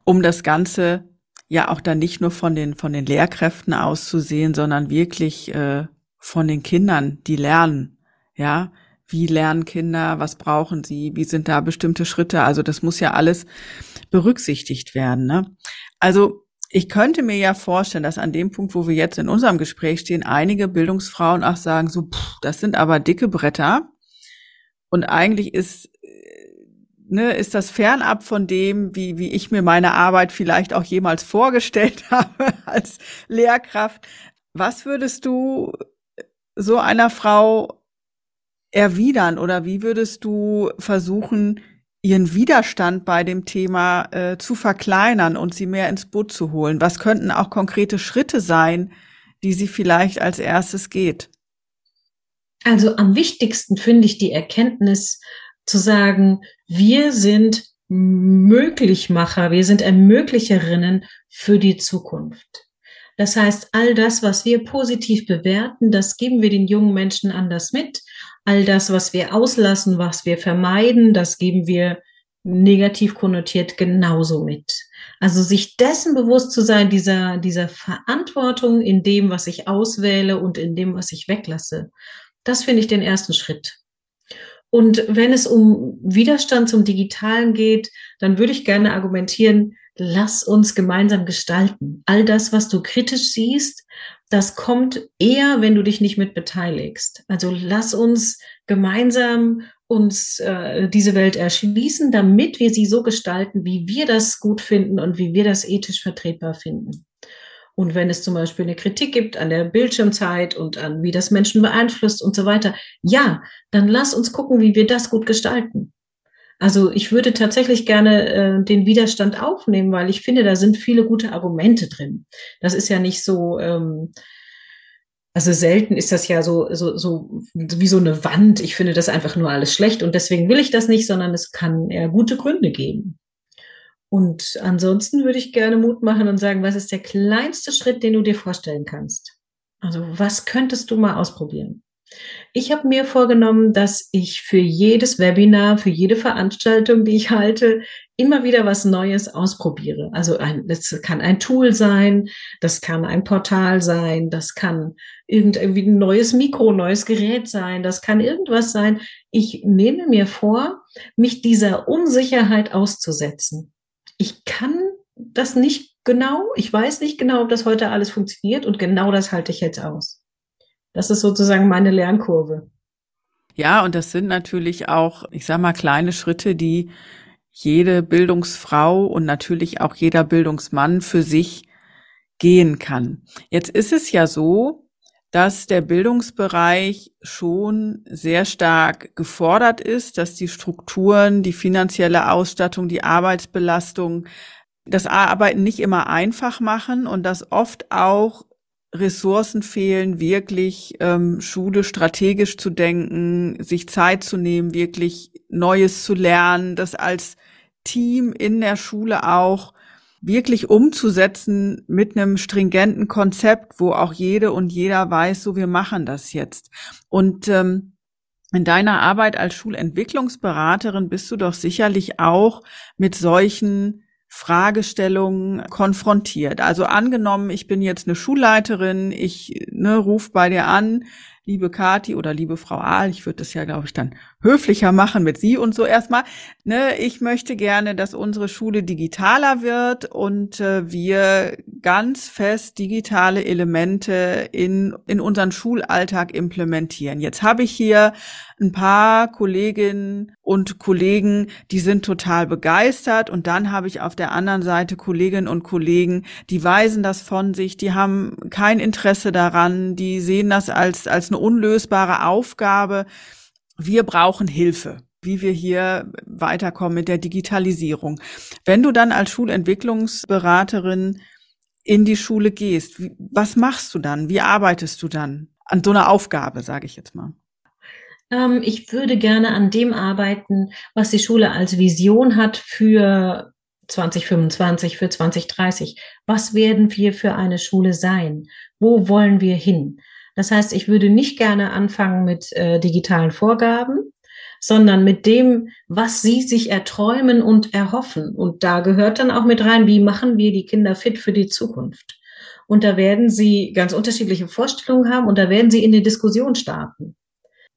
um das Ganze ja auch dann nicht nur von den von den Lehrkräften auszusehen, sondern wirklich äh, von den Kindern, die lernen. Ja, wie lernen Kinder, was brauchen sie, wie sind da bestimmte Schritte? Also das muss ja alles berücksichtigt werden. Ne? Also ich könnte mir ja vorstellen, dass an dem Punkt, wo wir jetzt in unserem Gespräch stehen, einige Bildungsfrauen auch sagen, so, pff, das sind aber dicke Bretter. Und eigentlich ist, ne, ist das fernab von dem, wie, wie ich mir meine Arbeit vielleicht auch jemals vorgestellt habe als Lehrkraft. Was würdest du so einer Frau erwidern oder wie würdest du versuchen, ihren Widerstand bei dem Thema äh, zu verkleinern und sie mehr ins Boot zu holen? Was könnten auch konkrete Schritte sein, die sie vielleicht als erstes geht? Also am wichtigsten finde ich die Erkenntnis zu sagen, wir sind Möglichmacher, wir sind Ermöglicherinnen für die Zukunft. Das heißt, all das, was wir positiv bewerten, das geben wir den jungen Menschen anders mit. All das, was wir auslassen, was wir vermeiden, das geben wir negativ konnotiert genauso mit. Also sich dessen bewusst zu sein, dieser, dieser Verantwortung in dem, was ich auswähle und in dem, was ich weglasse. Das finde ich den ersten Schritt. Und wenn es um Widerstand zum Digitalen geht, dann würde ich gerne argumentieren, lass uns gemeinsam gestalten. All das, was du kritisch siehst, das kommt eher, wenn du dich nicht mit beteiligst. Also lass uns gemeinsam uns äh, diese Welt erschließen, damit wir sie so gestalten, wie wir das gut finden und wie wir das ethisch vertretbar finden. Und wenn es zum Beispiel eine Kritik gibt an der Bildschirmzeit und an wie das Menschen beeinflusst und so weiter, ja, dann lass uns gucken, wie wir das gut gestalten. Also ich würde tatsächlich gerne äh, den Widerstand aufnehmen, weil ich finde, da sind viele gute Argumente drin. Das ist ja nicht so, ähm, also selten ist das ja so, so, so wie so eine Wand. Ich finde das einfach nur alles schlecht und deswegen will ich das nicht, sondern es kann eher gute Gründe geben. Und ansonsten würde ich gerne Mut machen und sagen, was ist der kleinste Schritt, den du dir vorstellen kannst? Also was könntest du mal ausprobieren? Ich habe mir vorgenommen, dass ich für jedes Webinar, für jede Veranstaltung, die ich halte, immer wieder was Neues ausprobiere. Also ein, das kann ein Tool sein, das kann ein Portal sein, das kann irgendwie ein neues Mikro, neues Gerät sein, das kann irgendwas sein. Ich nehme mir vor, mich dieser Unsicherheit auszusetzen ich kann das nicht genau, ich weiß nicht genau, ob das heute alles funktioniert und genau das halte ich jetzt aus. Das ist sozusagen meine Lernkurve. Ja, und das sind natürlich auch, ich sag mal, kleine Schritte, die jede Bildungsfrau und natürlich auch jeder Bildungsmann für sich gehen kann. Jetzt ist es ja so, dass der Bildungsbereich schon sehr stark gefordert ist, dass die Strukturen, die finanzielle Ausstattung, die Arbeitsbelastung das Arbeiten nicht immer einfach machen und dass oft auch Ressourcen fehlen, wirklich ähm, Schule strategisch zu denken, sich Zeit zu nehmen, wirklich Neues zu lernen, das als Team in der Schule auch wirklich umzusetzen mit einem stringenten Konzept, wo auch jede und jeder weiß, so wir machen das jetzt. Und ähm, in deiner Arbeit als Schulentwicklungsberaterin bist du doch sicherlich auch mit solchen Fragestellungen konfrontiert. Also angenommen, ich bin jetzt eine Schulleiterin, ich ne, ruf bei dir an, liebe Kati oder liebe Frau Ahl, ich würde das ja, glaube ich, dann höflicher machen mit Sie und so erstmal. Ne, ich möchte gerne, dass unsere Schule digitaler wird und äh, wir ganz fest digitale Elemente in, in unseren Schulalltag implementieren. Jetzt habe ich hier ein paar Kolleginnen und Kollegen, die sind total begeistert und dann habe ich auf der anderen Seite Kolleginnen und Kollegen, die weisen das von sich, die haben kein Interesse daran, die sehen das als, als eine unlösbare Aufgabe. Wir brauchen Hilfe wie wir hier weiterkommen mit der Digitalisierung. Wenn du dann als Schulentwicklungsberaterin in die Schule gehst, was machst du dann? Wie arbeitest du dann an so einer Aufgabe, sage ich jetzt mal? Ähm, ich würde gerne an dem arbeiten, was die Schule als Vision hat für 2025, für 2030. Was werden wir für eine Schule sein? Wo wollen wir hin? Das heißt, ich würde nicht gerne anfangen mit äh, digitalen Vorgaben, sondern mit dem, was sie sich erträumen und erhoffen. Und da gehört dann auch mit rein, wie machen wir die Kinder fit für die Zukunft? Und da werden sie ganz unterschiedliche Vorstellungen haben und da werden sie in die Diskussion starten.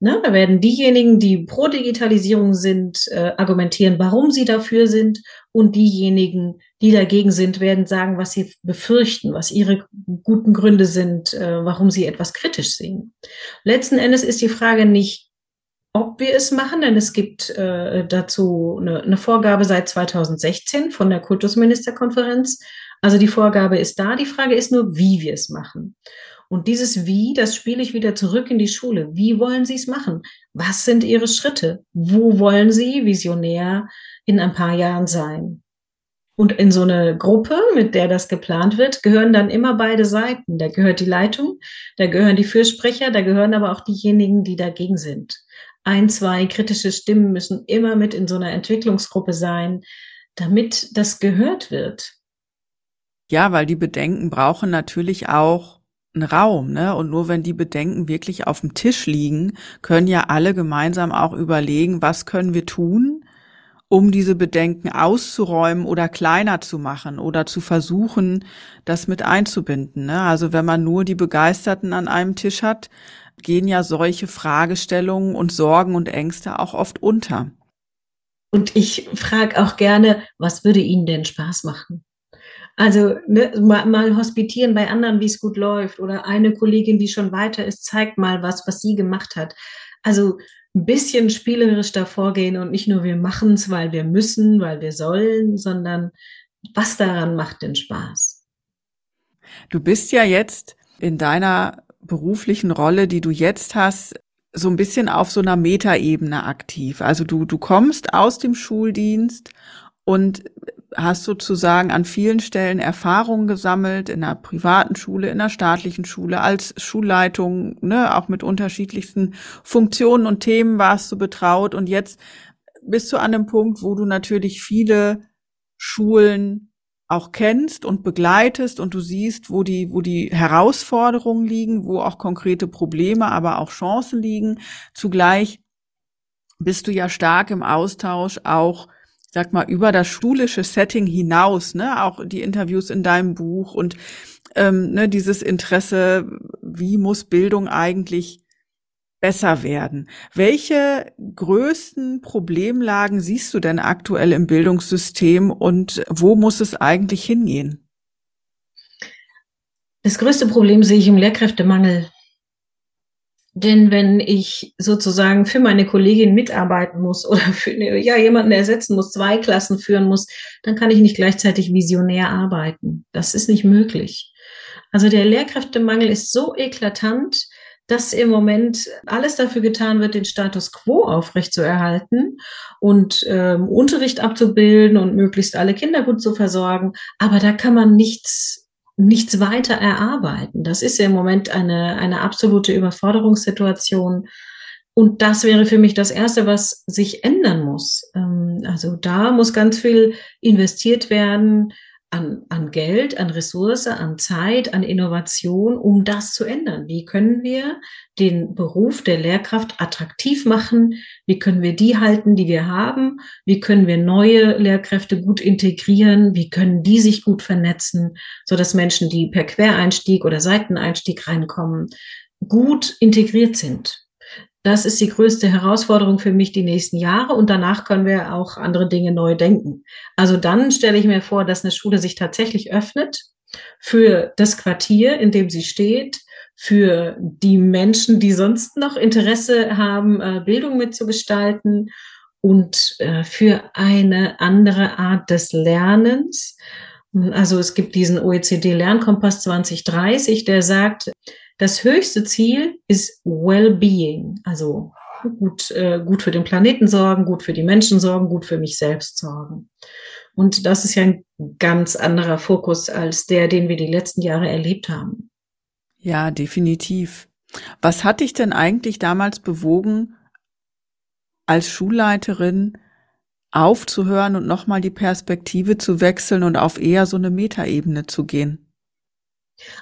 Ne, da werden diejenigen, die pro Digitalisierung sind, äh, argumentieren, warum sie dafür sind. Und diejenigen, die dagegen sind, werden sagen, was sie befürchten, was ihre guten Gründe sind, äh, warum sie etwas kritisch sehen. Letzten Endes ist die Frage nicht, ob wir es machen, denn es gibt äh, dazu eine, eine Vorgabe seit 2016 von der Kultusministerkonferenz. Also die Vorgabe ist da. Die Frage ist nur, wie wir es machen. Und dieses Wie, das spiele ich wieder zurück in die Schule. Wie wollen Sie es machen? Was sind Ihre Schritte? Wo wollen Sie visionär in ein paar Jahren sein? Und in so eine Gruppe, mit der das geplant wird, gehören dann immer beide Seiten. Da gehört die Leitung, da gehören die Fürsprecher, da gehören aber auch diejenigen, die dagegen sind. Ein, zwei kritische Stimmen müssen immer mit in so einer Entwicklungsgruppe sein, damit das gehört wird. Ja, weil die Bedenken brauchen natürlich auch einen Raum, ne? Und nur wenn die Bedenken wirklich auf dem Tisch liegen, können ja alle gemeinsam auch überlegen, was können wir tun, um diese Bedenken auszuräumen oder kleiner zu machen oder zu versuchen, das mit einzubinden. Ne? Also wenn man nur die Begeisterten an einem Tisch hat, gehen ja solche Fragestellungen und Sorgen und Ängste auch oft unter. Und ich frage auch gerne, was würde Ihnen denn Spaß machen? Also ne, mal, mal hospitieren bei anderen, wie es gut läuft. Oder eine Kollegin, die schon weiter ist, zeigt mal was, was sie gemacht hat. Also ein bisschen spielerisch davor gehen und nicht nur wir machen es, weil wir müssen, weil wir sollen, sondern was daran macht denn Spaß? Du bist ja jetzt in deiner beruflichen Rolle, die du jetzt hast, so ein bisschen auf so einer Metaebene aktiv. Also du, du kommst aus dem Schuldienst und hast sozusagen an vielen Stellen Erfahrungen gesammelt, in einer privaten Schule, in einer staatlichen Schule, als Schulleitung, ne, auch mit unterschiedlichsten Funktionen und Themen warst du betraut und jetzt bist du an dem Punkt, wo du natürlich viele Schulen auch kennst und begleitest und du siehst, wo die, wo die Herausforderungen liegen, wo auch konkrete Probleme, aber auch Chancen liegen. Zugleich bist du ja stark im Austausch auch sag mal, über das schulische Setting hinaus, ne, auch die Interviews in deinem Buch und ähm, ne, dieses Interesse, wie muss Bildung eigentlich besser werden. Welche größten Problemlagen siehst du denn aktuell im Bildungssystem und wo muss es eigentlich hingehen? Das größte Problem sehe ich im Lehrkräftemangel. Denn wenn ich sozusagen für meine Kollegin mitarbeiten muss oder für ja, jemanden ersetzen muss, zwei Klassen führen muss, dann kann ich nicht gleichzeitig visionär arbeiten. Das ist nicht möglich. Also der Lehrkräftemangel ist so eklatant, dass im Moment alles dafür getan wird, den Status quo aufrechtzuerhalten und ähm, Unterricht abzubilden und möglichst alle Kinder gut zu versorgen. Aber da kann man nichts nichts weiter erarbeiten. Das ist ja im Moment eine, eine absolute Überforderungssituation. Und das wäre für mich das Erste, was sich ändern muss. Ähm, also da muss ganz viel investiert werden an, an Geld, an Ressource, an Zeit, an Innovation, um das zu ändern. Wie können wir den Beruf der Lehrkraft attraktiv machen? Wie können wir die halten, die wir haben? Wie können wir neue Lehrkräfte gut integrieren? Wie können die sich gut vernetzen, so dass Menschen, die per Quereinstieg oder Seiteneinstieg reinkommen, gut integriert sind? Das ist die größte Herausforderung für mich die nächsten Jahre und danach können wir auch andere Dinge neu denken. Also dann stelle ich mir vor, dass eine Schule sich tatsächlich öffnet für das Quartier, in dem sie steht, für die Menschen, die sonst noch Interesse haben, äh, Bildung mitzugestalten und äh, für eine andere Art des Lernens. Also es gibt diesen OECD Lernkompass 2030, der sagt, das höchste Ziel ist Well-Being, also gut, äh, gut für den Planeten sorgen, gut für die Menschen sorgen, gut für mich selbst sorgen. Und das ist ja ein ganz anderer Fokus als der, den wir die letzten Jahre erlebt haben. Ja, definitiv. Was hat dich denn eigentlich damals bewogen, als Schulleiterin aufzuhören und nochmal die Perspektive zu wechseln und auf eher so eine Metaebene zu gehen?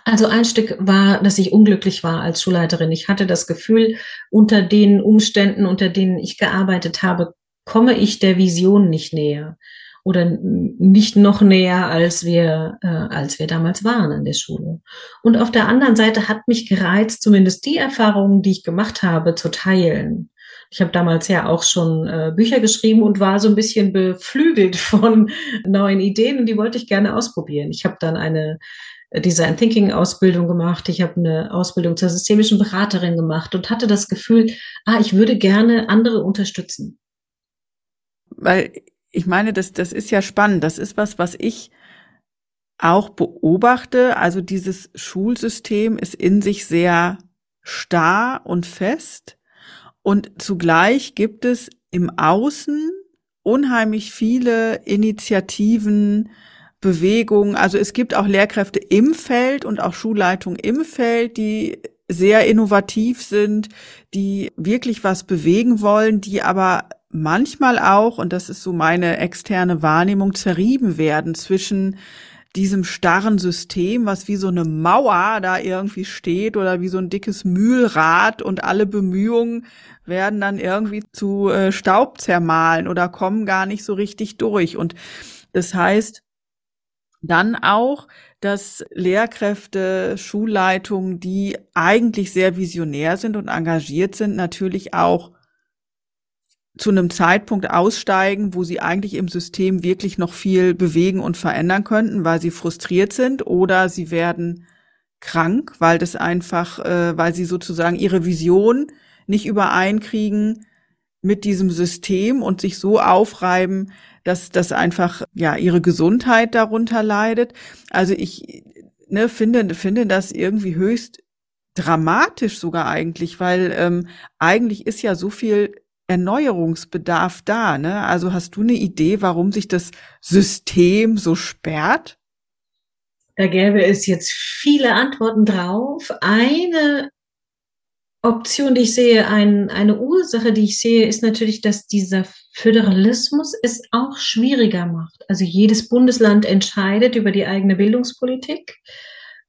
Also ein Stück war, dass ich unglücklich war als Schulleiterin. Ich hatte das Gefühl, unter den Umständen, unter denen ich gearbeitet habe, komme ich der Vision nicht näher oder nicht noch näher, als wir, äh, als wir damals waren an der Schule. Und auf der anderen Seite hat mich gereizt, zumindest die Erfahrungen, die ich gemacht habe, zu teilen. Ich habe damals ja auch schon äh, Bücher geschrieben und war so ein bisschen beflügelt von neuen Ideen und die wollte ich gerne ausprobieren. Ich habe dann eine Design Thinking Ausbildung gemacht. Ich habe eine Ausbildung zur systemischen Beraterin gemacht und hatte das Gefühl, ah, ich würde gerne andere unterstützen. Weil ich meine, das, das ist ja spannend. Das ist was, was ich auch beobachte, also dieses Schulsystem ist in sich sehr starr und fest und zugleich gibt es im Außen unheimlich viele Initiativen, Bewegungen. Also es gibt auch Lehrkräfte im Feld und auch Schulleitungen im Feld, die sehr innovativ sind, die wirklich was bewegen wollen, die aber manchmal auch, und das ist so meine externe Wahrnehmung, zerrieben werden zwischen diesem starren System, was wie so eine Mauer da irgendwie steht oder wie so ein dickes Mühlrad und alle Bemühungen werden dann irgendwie zu äh, Staub zermahlen oder kommen gar nicht so richtig durch. Und das heißt, dann auch, dass Lehrkräfte, Schulleitungen, die eigentlich sehr visionär sind und engagiert sind, natürlich auch zu einem Zeitpunkt aussteigen, wo sie eigentlich im System wirklich noch viel bewegen und verändern könnten, weil sie frustriert sind oder sie werden krank, weil das einfach, äh, weil sie sozusagen ihre Vision nicht übereinkriegen mit diesem System und sich so aufreiben, dass das einfach ja ihre Gesundheit darunter leidet. Also ich ne, finde finde das irgendwie höchst dramatisch sogar eigentlich, weil ähm, eigentlich ist ja so viel Erneuerungsbedarf da. Ne? Also hast du eine Idee, warum sich das System so sperrt? Da gäbe es jetzt viele Antworten drauf. Eine Option, die ich sehe, ein, eine Ursache, die ich sehe, ist natürlich, dass dieser Föderalismus es auch schwieriger macht. Also jedes Bundesland entscheidet über die eigene Bildungspolitik.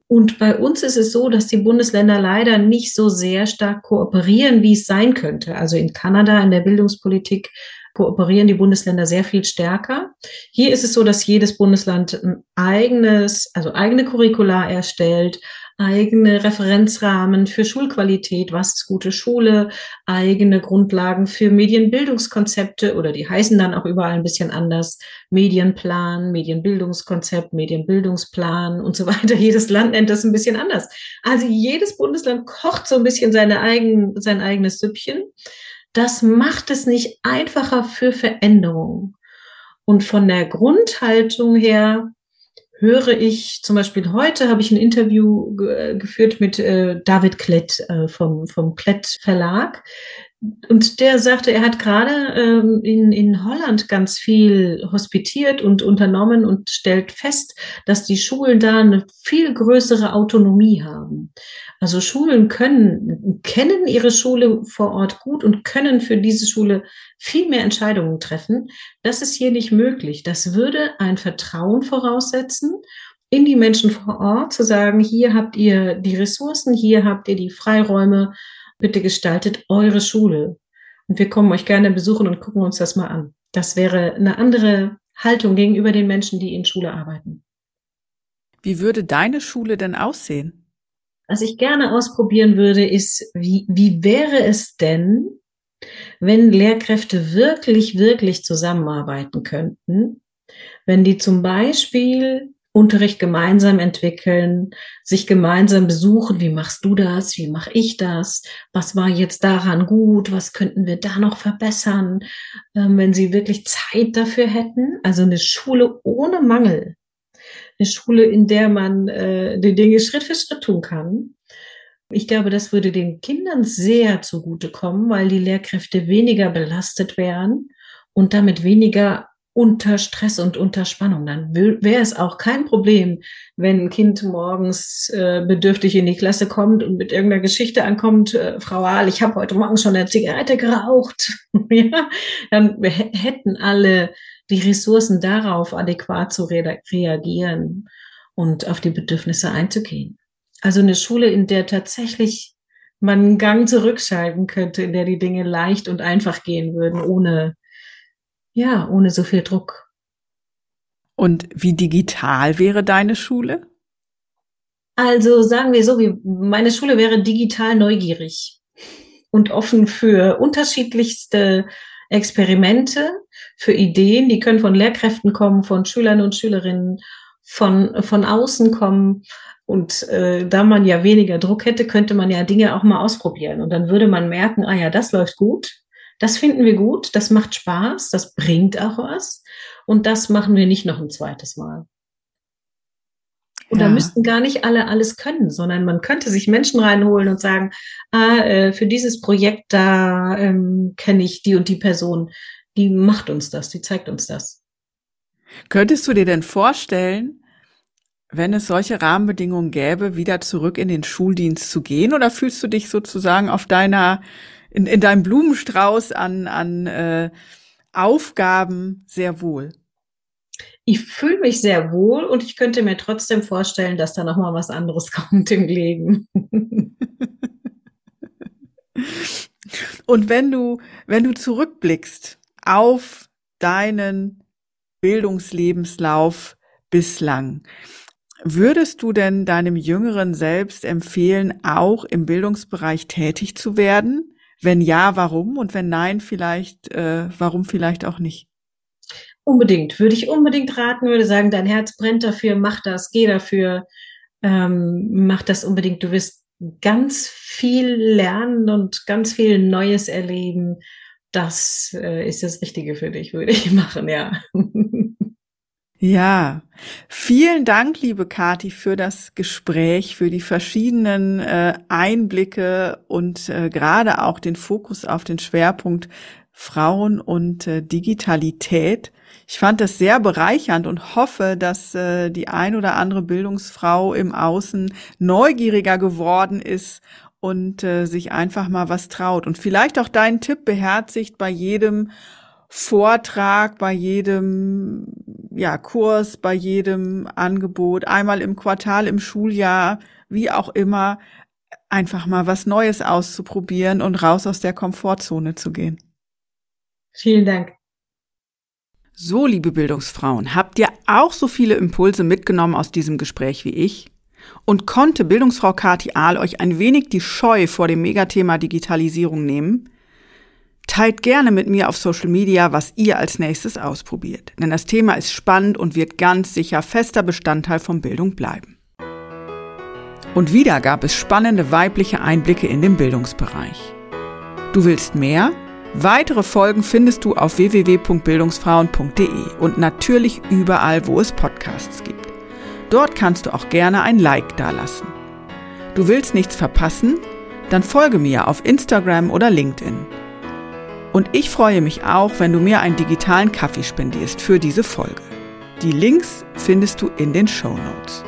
Und bei uns ist es so, dass die Bundesländer leider nicht so sehr stark kooperieren, wie es sein könnte. Also in Kanada in der Bildungspolitik kooperieren die Bundesländer sehr viel stärker. Hier ist es so, dass jedes Bundesland ein eigenes, also eigene Curricula erstellt, eigene Referenzrahmen für Schulqualität, was ist gute Schule, eigene Grundlagen für Medienbildungskonzepte oder die heißen dann auch überall ein bisschen anders, Medienplan, Medienbildungskonzept, Medienbildungsplan und so weiter. Jedes Land nennt das ein bisschen anders. Also jedes Bundesland kocht so ein bisschen seine eigen, sein eigenes Süppchen. Das macht es nicht einfacher für Veränderungen. Und von der Grundhaltung her höre ich zum Beispiel heute habe ich ein Interview ge geführt mit äh, David Klett äh, vom, vom Klett Verlag. Und der sagte, er hat gerade ähm, in, in Holland ganz viel hospitiert und unternommen und stellt fest, dass die Schulen da eine viel größere Autonomie haben. Also Schulen können, kennen ihre Schule vor Ort gut und können für diese Schule viel mehr Entscheidungen treffen. Das ist hier nicht möglich. Das würde ein Vertrauen voraussetzen in die Menschen vor Ort, zu sagen, hier habt ihr die Ressourcen, hier habt ihr die Freiräume, bitte gestaltet eure Schule. Und wir kommen euch gerne besuchen und gucken uns das mal an. Das wäre eine andere Haltung gegenüber den Menschen, die in Schule arbeiten. Wie würde deine Schule denn aussehen? Was ich gerne ausprobieren würde, ist, wie, wie wäre es denn, wenn Lehrkräfte wirklich, wirklich zusammenarbeiten könnten, wenn die zum Beispiel Unterricht gemeinsam entwickeln, sich gemeinsam besuchen, wie machst du das, wie mache ich das, was war jetzt daran gut, was könnten wir da noch verbessern, ähm, wenn sie wirklich Zeit dafür hätten, also eine Schule ohne Mangel, eine Schule, in der man äh, die Dinge Schritt für Schritt tun kann. Ich glaube, das würde den Kindern sehr zugutekommen, weil die Lehrkräfte weniger belastet wären und damit weniger unter Stress und unter Spannung. Dann wäre es auch kein Problem, wenn ein Kind morgens äh, bedürftig in die Klasse kommt und mit irgendeiner Geschichte ankommt, äh, Frau Ahl, ich habe heute Morgen schon eine Zigarette geraucht. ja, dann hätten alle die Ressourcen darauf adäquat zu re reagieren und auf die Bedürfnisse einzugehen. Also eine Schule, in der tatsächlich man einen Gang zurückschalten könnte, in der die Dinge leicht und einfach gehen würden, ohne, ja, ohne so viel Druck. Und wie digital wäre deine Schule? Also sagen wir so, wie meine Schule wäre digital neugierig und offen für unterschiedlichste Experimente, für Ideen, die können von Lehrkräften kommen, von Schülern und Schülerinnen, von, von außen kommen. Und äh, da man ja weniger Druck hätte, könnte man ja Dinge auch mal ausprobieren. Und dann würde man merken, ah ja, das läuft gut, das finden wir gut, das macht Spaß, das bringt auch was. Und das machen wir nicht noch ein zweites Mal. Und ja. da müssten gar nicht alle alles können, sondern man könnte sich Menschen reinholen und sagen, ah, äh, für dieses Projekt da ähm, kenne ich die und die Person, die macht uns das, die zeigt uns das. Könntest du dir denn vorstellen, wenn es solche Rahmenbedingungen gäbe, wieder zurück in den Schuldienst zu gehen? Oder fühlst du dich sozusagen auf deiner, in, in deinem Blumenstrauß an, an äh, Aufgaben sehr wohl? Ich fühle mich sehr wohl und ich könnte mir trotzdem vorstellen, dass da noch mal was anderes kommt im Leben. und wenn du, wenn du zurückblickst auf deinen Bildungslebenslauf bislang, Würdest du denn deinem jüngeren Selbst empfehlen, auch im Bildungsbereich tätig zu werden? Wenn ja, warum? Und wenn nein, vielleicht, äh, warum vielleicht auch nicht? Unbedingt, würde ich unbedingt raten, würde sagen, dein Herz brennt dafür, mach das, geh dafür, ähm, mach das unbedingt. Du wirst ganz viel lernen und ganz viel Neues erleben. Das äh, ist das Richtige für dich, würde ich machen, ja. Ja, vielen Dank, liebe Kati, für das Gespräch, für die verschiedenen äh, Einblicke und äh, gerade auch den Fokus auf den Schwerpunkt Frauen und äh, Digitalität. Ich fand das sehr bereichernd und hoffe, dass äh, die ein oder andere Bildungsfrau im Außen neugieriger geworden ist und äh, sich einfach mal was traut und vielleicht auch deinen Tipp beherzigt bei jedem Vortrag, bei jedem ja, Kurs, bei jedem Angebot, einmal im Quartal, im Schuljahr, wie auch immer, einfach mal was Neues auszuprobieren und raus aus der Komfortzone zu gehen. Vielen Dank. So, liebe Bildungsfrauen, habt ihr auch so viele Impulse mitgenommen aus diesem Gespräch wie ich? Und konnte Bildungsfrau Kati Ahl euch ein wenig die Scheu vor dem Megathema Digitalisierung nehmen? Teilt gerne mit mir auf Social Media, was ihr als nächstes ausprobiert. Denn das Thema ist spannend und wird ganz sicher fester Bestandteil von Bildung bleiben. Und wieder gab es spannende weibliche Einblicke in den Bildungsbereich. Du willst mehr? Weitere Folgen findest du auf www.bildungsfrauen.de und natürlich überall, wo es Podcasts gibt. Dort kannst du auch gerne ein Like dalassen. Du willst nichts verpassen? Dann folge mir auf Instagram oder LinkedIn. Und ich freue mich auch, wenn du mir einen digitalen Kaffee spendierst für diese Folge. Die Links findest du in den Show Notes.